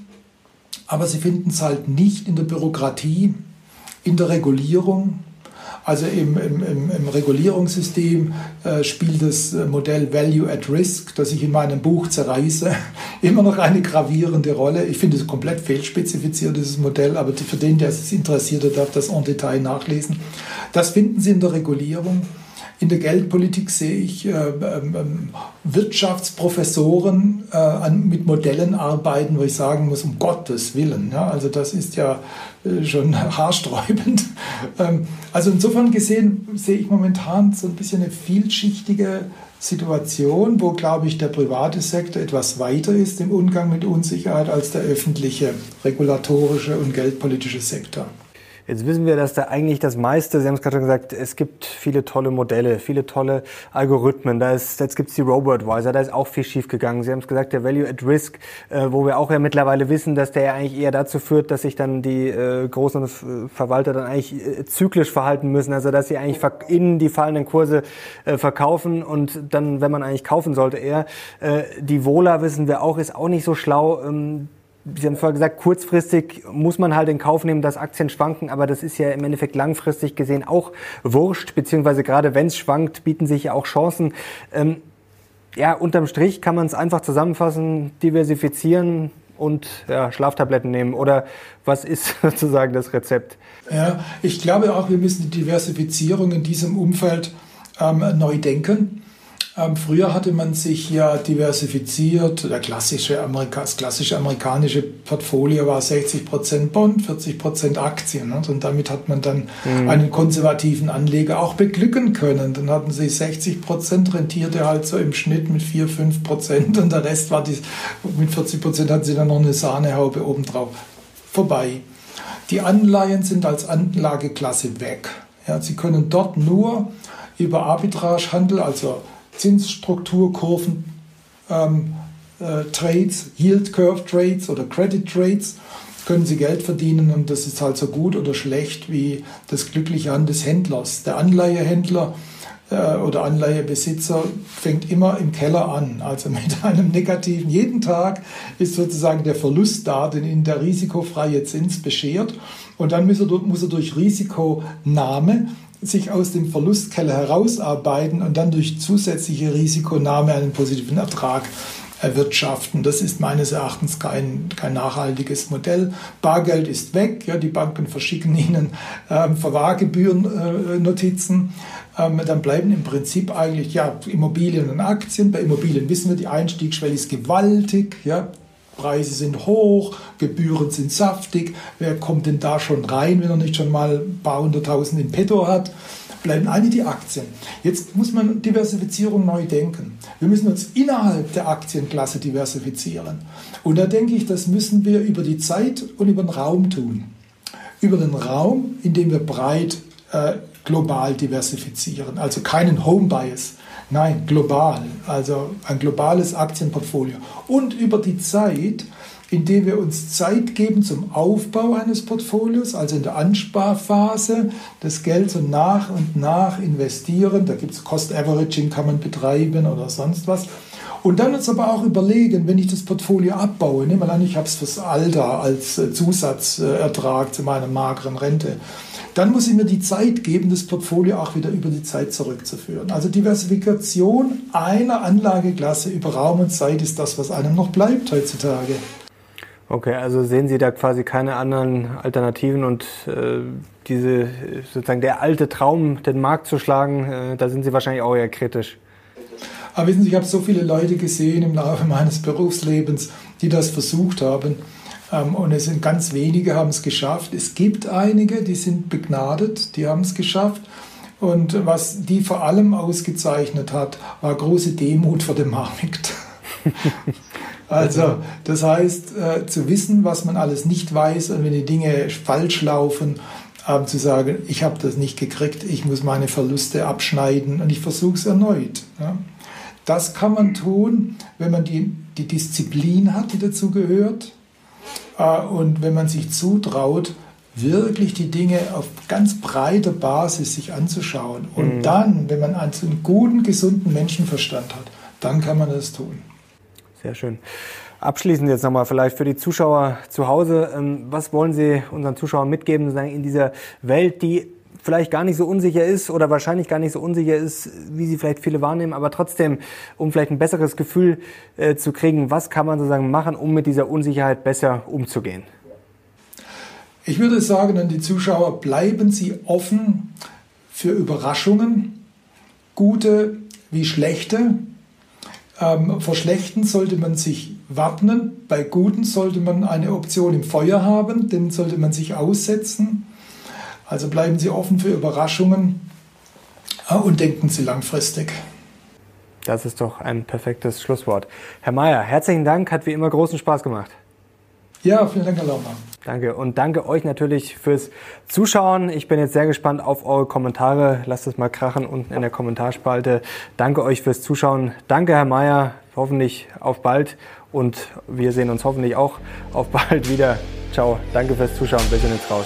aber Sie finden es halt nicht in der Bürokratie, in der Regulierung, also im, im, im Regulierungssystem äh, spielt das äh, Modell Value at Risk, das ich in meinem Buch zerreiße, immer noch eine gravierende Rolle. Ich finde es komplett fehlspezifiziert, dieses Modell, aber für den, der es interessiert, der darf das en Detail nachlesen. Das finden Sie in der Regulierung. In der Geldpolitik sehe ich äh, ähm, ähm, Wirtschaftsprofessoren äh, mit Modellen arbeiten, wo ich sagen muss, um Gottes Willen. Ja, also das ist ja äh, schon haarsträubend. Ähm, also insofern gesehen sehe ich momentan so ein bisschen eine vielschichtige Situation, wo, glaube ich, der private Sektor etwas weiter ist im Umgang mit Unsicherheit als der öffentliche, regulatorische und geldpolitische Sektor. Jetzt wissen wir, dass da eigentlich das meiste, Sie haben es gerade schon gesagt, es gibt viele tolle Modelle, viele tolle Algorithmen. Da ist, jetzt gibt es die Robo-Advisor, da ist auch viel schief gegangen. Sie haben es gesagt, der Value at Risk, äh, wo wir auch ja mittlerweile wissen, dass der ja eigentlich eher dazu führt, dass sich dann die äh, großen Verwalter dann eigentlich äh, zyklisch verhalten müssen. Also dass sie eigentlich in die fallenden Kurse äh, verkaufen und dann, wenn man eigentlich kaufen sollte, eher. Äh, die Vola, wissen wir auch, ist auch nicht so schlau. Ähm, Sie haben vorher gesagt, kurzfristig muss man halt in Kauf nehmen, dass Aktien schwanken, aber das ist ja im Endeffekt langfristig gesehen auch wurscht, beziehungsweise gerade wenn es schwankt, bieten sich ja auch Chancen. Ähm, ja, unterm Strich kann man es einfach zusammenfassen, diversifizieren und ja, Schlaftabletten nehmen. Oder was ist sozusagen das Rezept? Ja, ich glaube auch, wir müssen die Diversifizierung in diesem Umfeld ähm, neu denken. Ähm, früher hatte man sich ja diversifiziert. Der klassische Amerika, das klassische amerikanische Portfolio war 60% Bond, 40% Aktien. Ne? Und damit hat man dann mhm. einen konservativen Anleger auch beglücken können. Dann hatten sie 60% rentierte halt so im Schnitt mit 4, 5% und der Rest war die, mit 40% hatten sie dann noch eine Sahnehaube obendrauf. Vorbei. Die Anleihen sind als Anlageklasse weg. Ja, sie können dort nur über Arbitragehandel, also Zinsstrukturkurven, ähm, äh, Trades, Yield Curve Trades oder Credit Trades, können Sie Geld verdienen und das ist halt so gut oder schlecht wie das glückliche Hand des Händlers. Der Anleihehändler äh, oder Anleihebesitzer fängt immer im Keller an, also mit einem negativen. Jeden Tag ist sozusagen der Verlust da, den Ihnen der risikofreie Zins beschert. Und dann muss er, muss er durch Risikonahme sich aus dem Verlustkeller herausarbeiten und dann durch zusätzliche Risikonahme einen positiven Ertrag erwirtschaften. Das ist meines Erachtens kein, kein nachhaltiges Modell. Bargeld ist weg, ja, die Banken verschicken Ihnen ähm, Verwahrgebühren-Notizen. Äh, ähm, dann bleiben im Prinzip eigentlich ja, Immobilien und Aktien. Bei Immobilien wissen wir, die Einstiegsschwelle ist gewaltig. Ja, Preise sind hoch, Gebühren sind saftig. Wer kommt denn da schon rein, wenn er nicht schon mal ein paar hunderttausend in petto hat? Bleiben alle die Aktien. Jetzt muss man Diversifizierung neu denken. Wir müssen uns innerhalb der Aktienklasse diversifizieren. Und da denke ich, das müssen wir über die Zeit und über den Raum tun. Über den Raum, in dem wir breit äh, global diversifizieren, also keinen Home Bias. Nein, global, also ein globales Aktienportfolio. Und über die Zeit indem wir uns Zeit geben zum Aufbau eines Portfolios, also in der Ansparphase, das Geld so nach und nach investieren. Da gibt es Cost Averaging, kann man betreiben oder sonst was. Und dann uns aber auch überlegen, wenn ich das Portfolio abbaue, nehmen wir an, ich habe es fürs Alter als äh, Zusatzertrag zu meiner mageren Rente, dann muss ich mir die Zeit geben, das Portfolio auch wieder über die Zeit zurückzuführen. Also Diversifikation einer Anlageklasse über Raum und Zeit ist das, was einem noch bleibt heutzutage. Okay, also sehen Sie da quasi keine anderen Alternativen und äh, diese sozusagen der alte Traum, den Markt zu schlagen, äh, da sind Sie wahrscheinlich auch eher kritisch. Aber wissen Sie, ich habe so viele Leute gesehen im Laufe meines Berufslebens, die das versucht haben. Ähm, und es sind ganz wenige, haben es geschafft. Es gibt einige, die sind begnadet, die haben es geschafft. Und was die vor allem ausgezeichnet hat, war große Demut vor dem Markt. also, das heißt, äh, zu wissen, was man alles nicht weiß und wenn die Dinge falsch laufen, äh, zu sagen, ich habe das nicht gekriegt, ich muss meine Verluste abschneiden und ich versuche es erneut. Ja. Das kann man tun, wenn man die, die Disziplin hat, die dazu gehört, und wenn man sich zutraut, wirklich die Dinge auf ganz breiter Basis sich anzuschauen. Und mhm. dann, wenn man einen guten, gesunden Menschenverstand hat, dann kann man das tun. Sehr schön. Abschließend jetzt nochmal vielleicht für die Zuschauer zu Hause. Ähm, was wollen Sie unseren Zuschauern mitgeben in dieser Welt, die vielleicht gar nicht so unsicher ist oder wahrscheinlich gar nicht so unsicher ist, wie sie vielleicht viele wahrnehmen, aber trotzdem, um vielleicht ein besseres Gefühl äh, zu kriegen, was kann man sozusagen machen, um mit dieser Unsicherheit besser umzugehen? Ich würde sagen an die Zuschauer, bleiben Sie offen für Überraschungen, gute wie schlechte. Ähm, vor schlechten sollte man sich wappnen, bei guten sollte man eine Option im Feuer haben, den sollte man sich aussetzen. Also bleiben Sie offen für Überraschungen äh, und denken Sie langfristig. Das ist doch ein perfektes Schlusswort. Herr Mayer, herzlichen Dank, hat wie immer großen Spaß gemacht. Ja, vielen Dank, Herr Laumann. Danke und danke euch natürlich fürs Zuschauen. Ich bin jetzt sehr gespannt auf eure Kommentare. Lasst es mal krachen unten in der Kommentarspalte. Danke euch fürs Zuschauen. Danke, Herr Mayer. Hoffentlich auf bald und wir sehen uns hoffentlich auch auf bald wieder. Ciao. Danke fürs Zuschauen. Wir sind jetzt raus.